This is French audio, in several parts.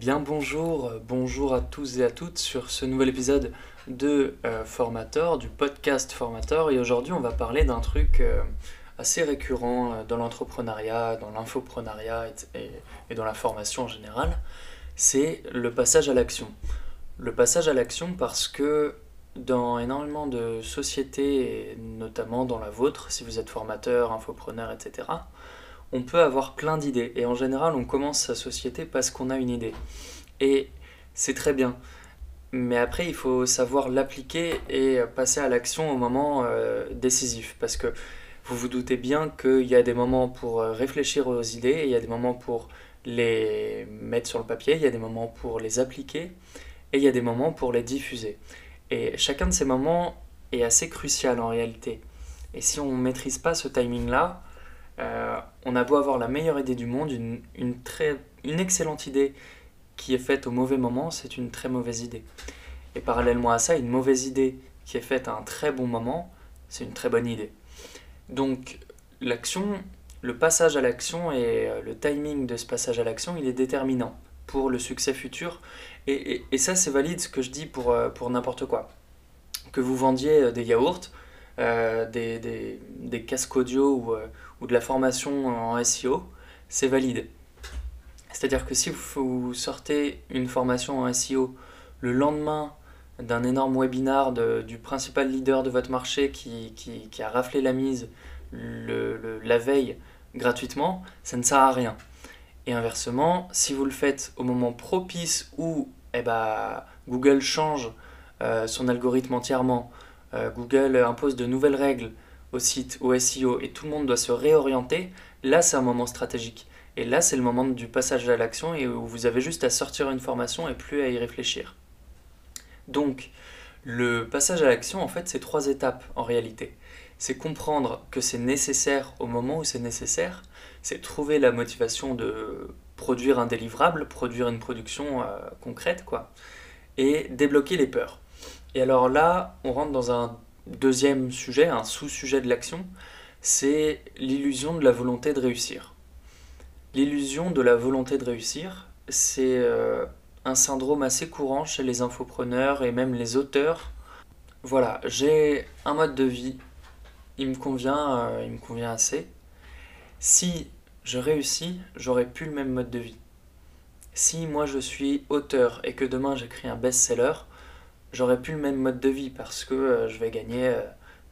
bien bonjour, euh, bonjour à tous et à toutes sur ce nouvel épisode de euh, Formator, du podcast Formator. Et aujourd'hui, on va parler d'un truc euh, assez récurrent dans l'entrepreneuriat, dans l'infoprenariat et, et, dans la formation en général. C'est le passage à l'action. Le passage à l'action parce que dans énormément de sociétés, et notamment dans la vôtre, si vous êtes formateur, infopreneur, etc., on peut avoir plein d'idées. Et en général, on commence sa société parce qu'on a une idée. Et c'est très bien. Mais après, il faut savoir l'appliquer et passer à l'action au moment euh, décisif. Parce que vous vous doutez bien qu'il y a des moments pour euh, réfléchir aux idées, il y a des moments pour les mettre sur le papier, il y a des moments pour les appliquer, et il y a des moments pour les diffuser. Et chacun de ces moments est assez crucial en réalité. Et si on ne maîtrise pas ce timing-là, euh, on a beau avoir la meilleure idée du monde, une, très, une excellente idée qui est faite au mauvais moment, c'est une très mauvaise idée. Et parallèlement à ça, une mauvaise idée qui est faite à un très bon moment, c'est une très bonne idée. Donc l'action, le passage à l'action et euh, le timing de ce passage à l'action, il est déterminant pour le succès futur. Et, ça, c'est valide ce que je dis pour, euh, pour n'importe quoi. Que vous vendiez des yaourts, des, des, casques audio ou, ou de la formation en SEO, c'est valide. C'est-à-dire que si vous sortez une formation en SEO le lendemain d'un énorme webinar du principal leader de votre marché qui, qui, a raflé la mise le, la veille gratuitement, ça ne sert à rien. Et inversement, si vous le faites au moment propice où eh ben, Google change euh, son algorithme entièrement, euh, Google impose de nouvelles règles, au site, au SEO, et tout le monde doit se réorienter, là c'est un moment stratégique. Et là c'est le moment du passage à l'action et où vous avez juste à sortir une formation et plus à y réfléchir. Donc, le passage à l'action, en fait, c'est trois étapes en réalité. C'est comprendre que c'est nécessaire au moment où c'est nécessaire, c'est trouver la motivation de produire un délivrable, produire une production euh, concrète, quoi, et débloquer les peurs. Et alors là, on rentre dans un deuxième sujet, un sous-sujet de l'action, c'est l'illusion de la volonté de réussir. L'illusion de la volonté de réussir, c'est euh, un syndrome assez courant chez les infopreneurs et même les auteurs. Voilà, j'ai un mode de vie, il me convient, euh, il me convient assez. Si je réussis, j'aurai plus le même mode de vie. Si moi je suis auteur et que demain j'écris un best-seller, j'aurais plus le même mode de vie parce que euh, je vais gagner, euh,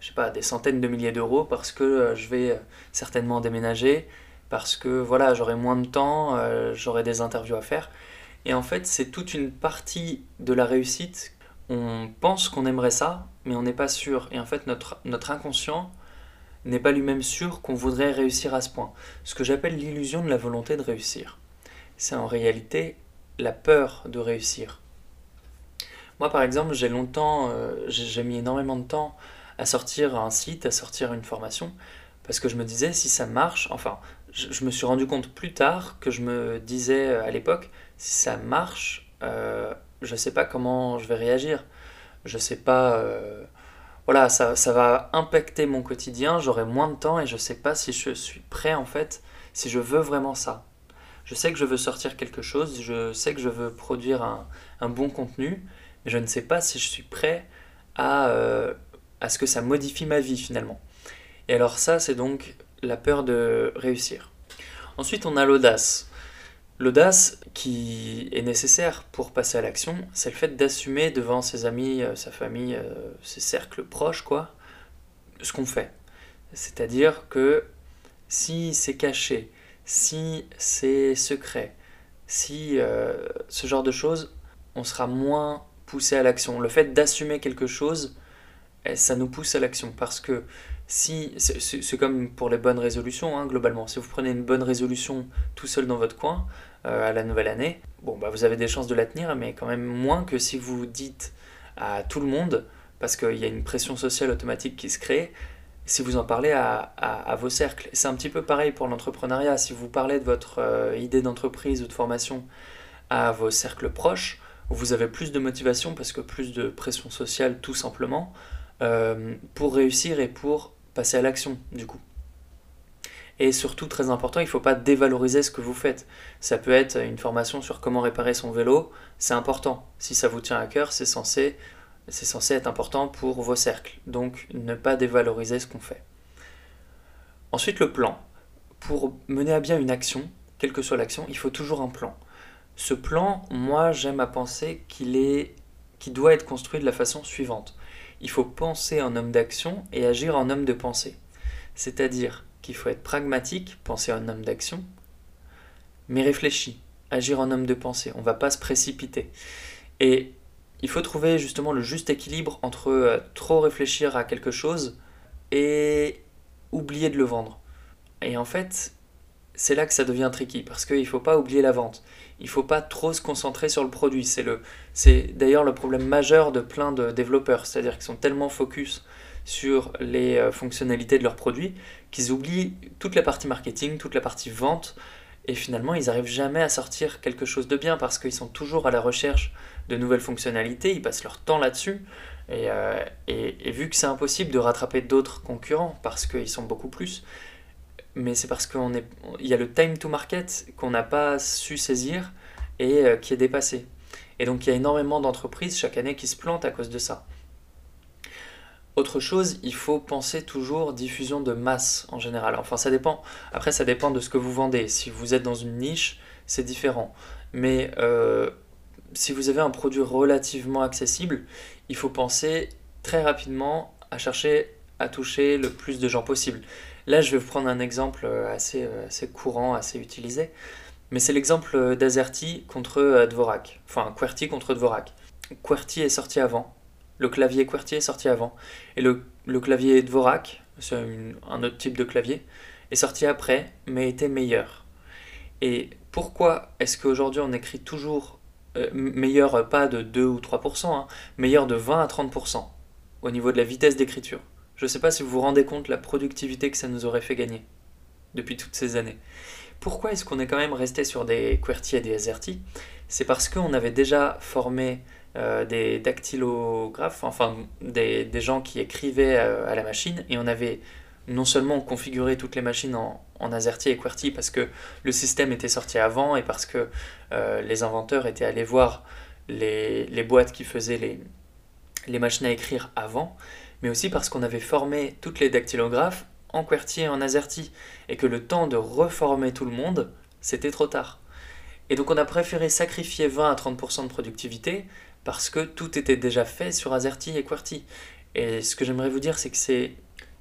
je sais pas, des centaines de milliers d'euros, parce que euh, je vais certainement déménager, parce que voilà, j'aurai moins de temps, j'aurai des interviews à faire. Et en fait, c'est toute une partie de la réussite. On pense qu'on aimerait ça, mais on n'est pas sûr. Et en fait, notre, notre inconscient n'est pas lui-même sûr qu'on voudrait réussir à ce point. Ce que j'appelle l'illusion de la volonté de réussir. C'est en réalité la peur de réussir. Moi, par exemple, j'ai longtemps, euh, j'ai mis énormément de temps à sortir un site, à sortir une formation, parce que je me disais, si ça marche, enfin, je, me suis rendu compte plus tard que je me disais euh, à l'époque, si ça marche, euh, je sais pas comment je vais réagir. Je ne sais pas. voilà, ça, ça va impacter mon quotidien, j'aurai moins de temps et je ne sais pas si je suis prêt en fait, si je veux vraiment ça. Je sais que je veux sortir quelque chose, je sais que je veux produire un, un bon contenu, je ne sais pas si je suis prêt à, euh, à ce que ça modifie ma vie finalement. Et alors ça, c'est donc la peur de réussir. Ensuite, on a l'audace. L'audace qui est nécessaire pour passer à l'action, c'est le fait d'assumer devant ses amis, euh, sa famille, euh, ses cercles proches, quoi, ce qu'on fait. C'est-à-dire que si c'est caché, si c'est secret, si ce genre de choses, on sera moins pousser à l'action. Le fait d'assumer quelque chose, eh, ça nous pousse à l'action. Parce que si, c'est comme pour les bonnes résolutions, hein, globalement. Si vous prenez une bonne résolution tout seul dans votre coin, euh, à la nouvelle année, bon, bah, vous avez des chances de la tenir, mais quand même moins que si vous dites à tout le monde, parce qu'il y a une pression sociale automatique qui se crée, si vous en parlez à, vos cercles. C'est un petit peu pareil pour l'entrepreneuriat. Si vous parlez de votre euh, idée d'entreprise ou de formation à vos cercles proches, vous avez plus de motivation parce que plus de pression sociale tout simplement euh, pour réussir et pour passer à l'action du coup. Et surtout, très important, il ne faut pas dévaloriser ce que vous faites. Ça peut être une formation sur comment réparer son vélo, c'est important. Si ça vous tient à cœur, c'est censé, c'est censé être important pour vos cercles. Donc, ne pas dévaloriser ce qu'on fait. Ensuite, le plan. Pour mener à bien une action, quelle que soit l'action, il faut toujours un plan. Ce plan, moi, j'aime à penser qu'il est, qu'il doit être construit de la façon suivante. Il faut penser en homme d'action et agir en homme de pensée. C'est-à-dire qu'il faut être pragmatique, penser en homme d'action, mais réfléchi, agir en homme de pensée. On ne va pas se précipiter. Et il faut trouver justement le juste équilibre entre euh, trop réfléchir à quelque chose et oublier de le vendre. Et en fait, c'est là que ça devient tricky parce qu'il ne faut pas oublier la vente. Il ne faut pas trop se concentrer sur le produit. C'est, le, c'est d'ailleurs le problème majeur de plein de développeurs, c'est-à-dire qu'ils sont tellement focus sur les euh, fonctionnalités de leurs produits qu'ils oublient toute la partie marketing, toute la partie vente, et finalement ils n'arrivent jamais à sortir quelque chose de bien parce qu'ils sont toujours à la recherche de nouvelles fonctionnalités, ils passent leur temps là-dessus, et, euh, et, vu que c'est impossible de rattraper d'autres concurrents parce qu'ils sont beaucoup plus, mais c'est parce qu'il y a le time to market qu'on n'a pas su saisir et euh, qui est dépassé. Et donc il y a énormément d'entreprises chaque année qui se plantent à cause de ça. Autre chose, il faut penser toujours diffusion de masse en général. Enfin, ça dépend. Après, ça dépend de ce que vous vendez. Si vous êtes dans une niche, c'est différent. Mais euh, si vous avez un produit relativement accessible, il faut penser très rapidement à chercher à toucher le plus de gens possible. Là, je vais vous prendre un exemple euh, assez, euh, assez courant, assez utilisé, mais c'est l'exemple d'Azerty contre Dvorak, enfin QWERTY contre Dvorak. QWERTY est sorti avant, le clavier QWERTY est sorti avant, et le, clavier Dvorak, c'est un autre type de clavier, est sorti après, mais était meilleur. Et pourquoi est-ce qu'aujourd'hui on écrit toujours euh, meilleur euh, pas de 2 ou 3%, hein, meilleur de 20 à 30% au niveau de la vitesse d'écriture? Je ne sais pas si vous vous rendez compte la productivité que ça nous aurait fait gagner depuis toutes ces années. Pourquoi est-ce qu'on est quand même resté sur des QWERTY et des AZERTY C'est parce qu'on avait déjà formé euh, des dactylographes, enfin des, des, gens qui écrivaient à la machine, et on avait non seulement configurer toutes les machines en, AZERTY et QWERTY parce que le système était sorti avant et parce que euh, les inventeurs étaient allés voir les, boîtes qui faisaient les, machines à écrire avant, mais aussi parce qu'on avait formé toutes les dactylographes en QWERTY et en AZERTY et que le temps de reformer tout le monde, c'était trop tard. Et donc on a préféré sacrifier 20 à 30% de productivité parce que tout était déjà fait sur AZERTY et QWERTY. Et ce que j'aimerais vous dire, c'est que c'est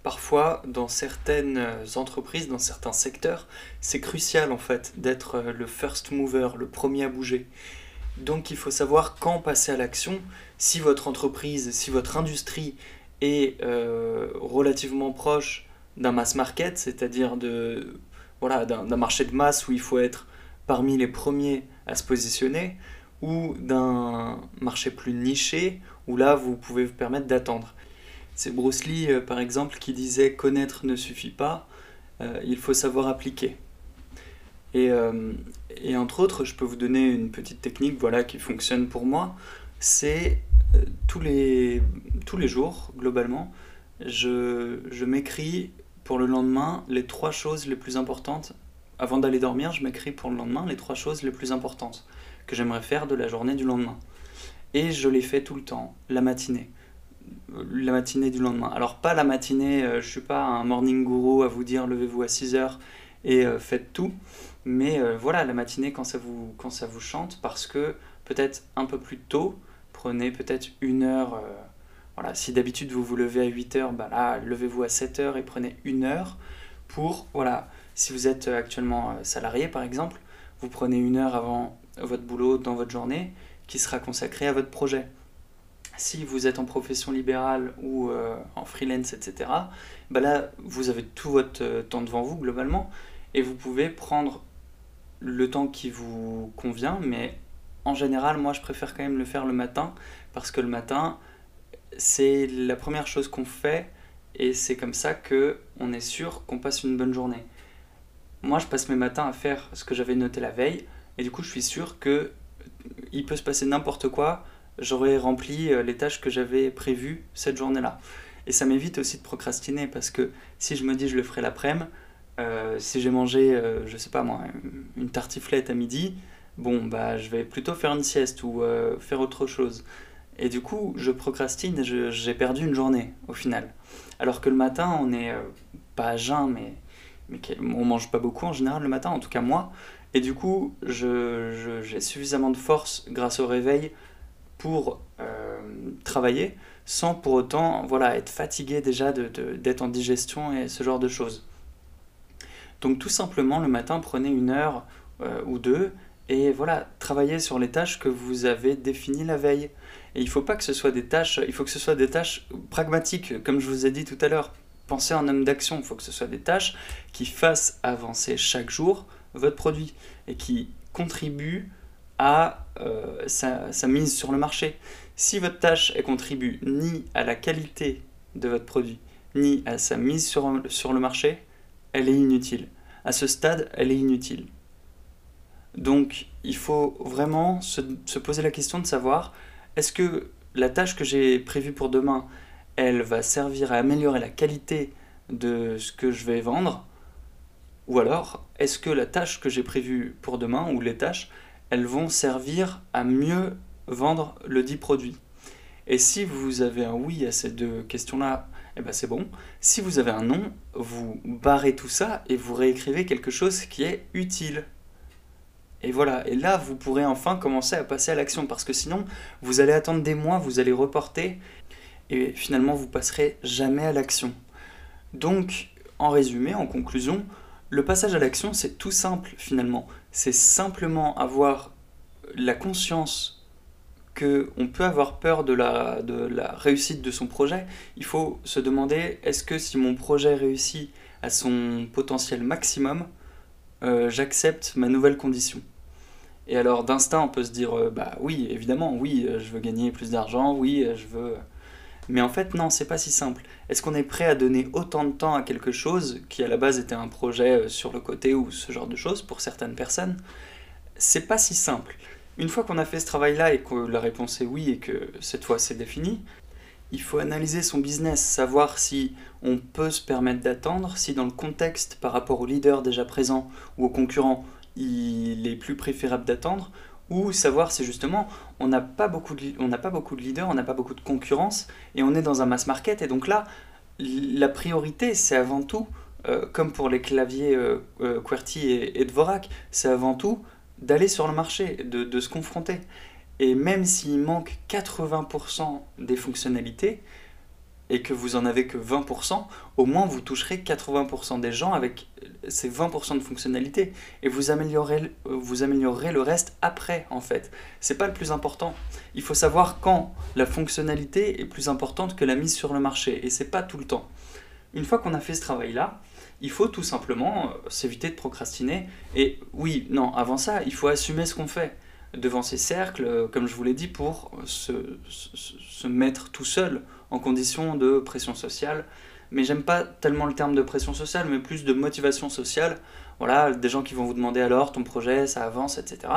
Parfois, dans certaines entreprises, dans certains secteurs, c'est crucial en fait d'être euh, le first mover, le premier à bouger. Donc il faut savoir quand passer à l'action. Si votre entreprise, si votre industrie est euh, relativement proche d'un mass market, c'est-à-dire de voilà d'un marché de masse où il faut être parmi les premiers à se positionner, ou d'un marché plus niché où là vous pouvez vous permettre d'attendre. C'est Bruce Lee, euh, par exemple, qui disait connaître ne suffit pas, euh, il faut savoir appliquer. Et, et, entre autres, je peux vous donner une petite technique voilà, qui fonctionne pour moi. C'est tous, les, tous les jours, globalement, je, je m'écris pour le lendemain les trois choses les plus importantes. Avant d'aller dormir, je m'écris pour le lendemain les trois choses les plus importantes que j'aimerais faire de la journée du lendemain. Et je les fais tout le temps, la matinée la matinée du lendemain. Alors pas la matinée, euh, je suis pas un morning guru à vous dire levez-vous à 6 heures et euh, faites tout, mais euh, voilà la matinée quand ça vous chante parce que peut-être un peu plus tôt, prenez peut-être une heure. voilà, si d'habitude vous vous levez à 8 heures, bah là levez-vous à 7 heures et prenez une heure pour voilà. Si vous êtes actuellement salarié par exemple, vous prenez une heure avant votre boulot dans votre journée qui sera consacrée à votre projet si vous êtes en profession libérale ou euh, en freelance, etc., bah là, vous avez tout votre euh, temps devant vous globalement, et vous pouvez prendre le temps qui vous convient, mais en général, moi, je préfère quand même le faire le matin, parce que le matin, c'est la première chose qu'on fait, et c'est comme ça que on est sûr qu'on passe une bonne journée. Moi, je passe mes matins à faire ce que j'avais noté la veille, et du coup, je suis sûr que il peut se passer n'importe quoi, j'aurais rempli euh, les tâches que j'avais prévues cette journée-là. Et ça m'évite aussi de procrastiner parce que si je me dis je le ferai l'après-midi, Euh, si j'ai mangé, euh, je sais pas moi, une tartiflette à midi, bon, bah, je vais plutôt faire une sieste ou euh, faire autre chose. Et du coup, je procrastine et j'ai perdu une journée au final. Alors que le matin, on est pas à jeun, mais, mais on mange pas beaucoup en général le matin, en tout cas moi. Et du coup, j'ai suffisamment de force grâce au réveil pour travailler sans pour autant voilà, être fatigué déjà d'être en digestion et ce genre de choses. Donc tout simplement le matin prenez une heure euh, ou deux et voilà, travaillez sur les tâches que vous avez définies la veille. Et il ne faut pas que ce soit des tâches, il faut que ce soit des tâches pragmatiques, comme je vous ai dit tout à l'heure. Pensez en homme d'action, il faut que ce soit des tâches qui fassent avancer chaque jour votre produit et qui contribuent à euh, sa, mise sur le marché. Si votre tâche ne contribue ni à la qualité de votre produit, ni à sa mise sur, sur le marché, elle est inutile. À ce stade, elle est inutile. Donc, il faut vraiment se, poser la question de savoir, est-ce que la tâche que j'ai prévue pour demain, elle va servir à améliorer la qualité de ce que je vais vendre? Ou alors, est-ce que la tâche que j'ai prévue pour demain, ou les tâches, elles vont servir à mieux vendre le dit produit? Et si vous avez un oui à ces deux questions-là, eh ben c'est bon. Si vous avez un nom, vous barrez tout ça et vous réécrivez quelque chose qui est utile. Et voilà, et là vous pourrez enfin commencer à passer à l'action parce que sinon vous allez attendre des mois, vous allez reporter et finalement vous passerez jamais à l'action. Donc en résumé, en conclusion, le passage à l'action c'est tout simple finalement. C'est simplement avoir la conscience qu'on peut avoir peur de la réussite de son projet, il faut se demander est-ce que si mon projet réussit à son potentiel maximum, euh, j'accepte ma nouvelle condition Et alors d'instinct, on peut se dire euh, bah oui, évidemment, oui, euh, je veux gagner plus d'argent, oui, je veux. Mais en fait, non, c'est pas si simple. Est-ce qu'on est prêt à donner autant de temps à quelque chose qui à la base était un projet sur le côté ou ce genre de choses pour certaines personnes? C'est pas si simple. Une fois qu'on a fait ce travail-là et que la réponse est oui et que cette fois c'est défini, il faut analyser son business, savoir si on peut se permettre d'attendre, si dans le contexte par rapport au leader déjà présent ou au concurrent, il est plus préférable d'attendre, ou savoir si justement on n'a pas, beaucoup de, leaders, on n'a pas beaucoup de concurrence, et on est dans un mass market, et donc là, la priorité, c'est avant tout, euh, comme pour les claviers euh, euh, QWERTY et, et Dvorak, c'est avant tout d'aller sur le marché, de, se confronter. Et même s'il manque 80% des fonctionnalités, et que vous en avez que 20%, au moins vous toucherez 80% des gens avec ces 20% de fonctionnalités. Et vous améliorerez, vous améliorerez le reste après, en fait. C'est pas le plus important. Il faut savoir quand la fonctionnalité est plus importante que la mise sur le marché. Et c'est pas tout le temps. Une fois qu'on a fait ce travail-là, il faut tout simplement euh, s'éviter de procrastiner. Et oui, non, avant ça, il faut assumer ce qu'on fait devant ces cercles, euh, comme je vous l'ai dit, pour se, se, mettre tout seul en condition de pression sociale. Mais j'aime pas tellement le terme de pression sociale, mais plus de motivation sociale. Voilà, des gens qui vont vous demander alors ton projet, ça avance, etc.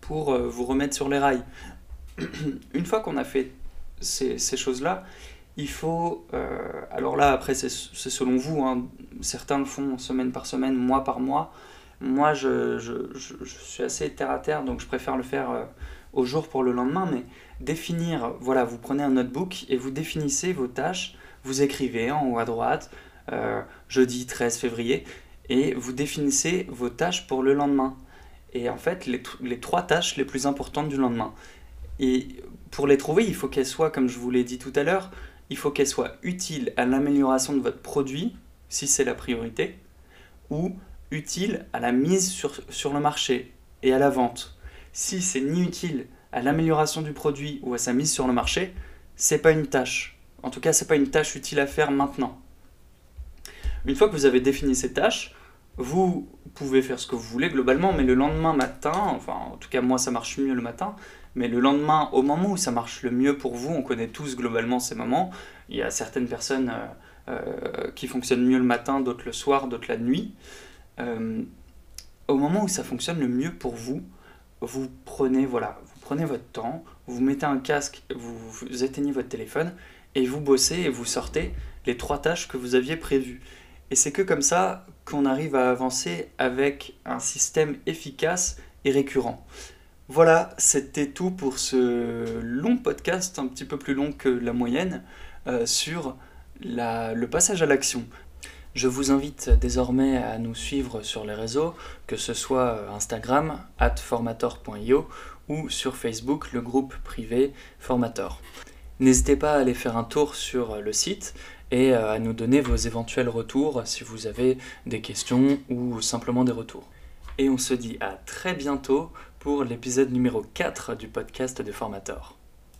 pour euh, vous remettre sur les rails. Une fois qu'on a fait ces, ces choses-là, il faut, euh, alors là après c'est selon vous, hein. certains le font semaine par semaine, mois par mois. Moi je, suis assez terre à terre donc je préfère le faire euh, au jour pour le lendemain. Mais définir, voilà, vous prenez un notebook et vous définissez vos tâches, vous écrivez en haut à droite, euh, jeudi 13 février, et vous définissez vos tâches pour le lendemain. Et en fait les, les trois tâches les plus importantes du lendemain. Et pour les trouver, il faut qu'elles soient, comme je vous l'ai dit tout à l'heure, il faut qu'elle soit utile à l'amélioration de votre produit, si c'est la priorité, ou utile à la mise sur, sur le marché et à la vente. Si c'est ni utile à l'amélioration du produit ou à sa mise sur le marché, c'est pas une tâche. En tout cas, c'est pas une tâche utile à faire maintenant. Une fois que vous avez défini ces tâches, vous pouvez faire ce que vous voulez globalement, mais le lendemain matin, enfin en tout cas moi ça marche mieux le matin, mais le lendemain, au moment où ça marche le mieux pour vous, on connaît tous globalement ces moments, il y a certaines personnes euh, euh, qui fonctionnent mieux le matin, d'autres le soir, d'autres la nuit. Euh, au moment où ça fonctionne le mieux pour vous, vous prenez, voilà, vous prenez votre temps, vous mettez un casque, vous éteignez votre téléphone et vous bossez et vous sortez les trois tâches que vous aviez prévues. Et c'est que comme ça qu'on arrive à avancer avec un système efficace et récurrent. Voilà, c'était tout pour ce long podcast, un petit peu plus long que la moyenne, euh, sur le passage à l'action. Je vous invite désormais à nous suivre sur les réseaux, que ce soit Instagram, formator.io ou sur Facebook, le groupe privé Formator. N'hésitez pas à aller faire un tour sur le site et euh, à nous donner vos éventuels retours si vous avez des questions ou simplement des retours. Et on se dit à très bientôt pour l'épisode numéro 4 du podcast de Formator.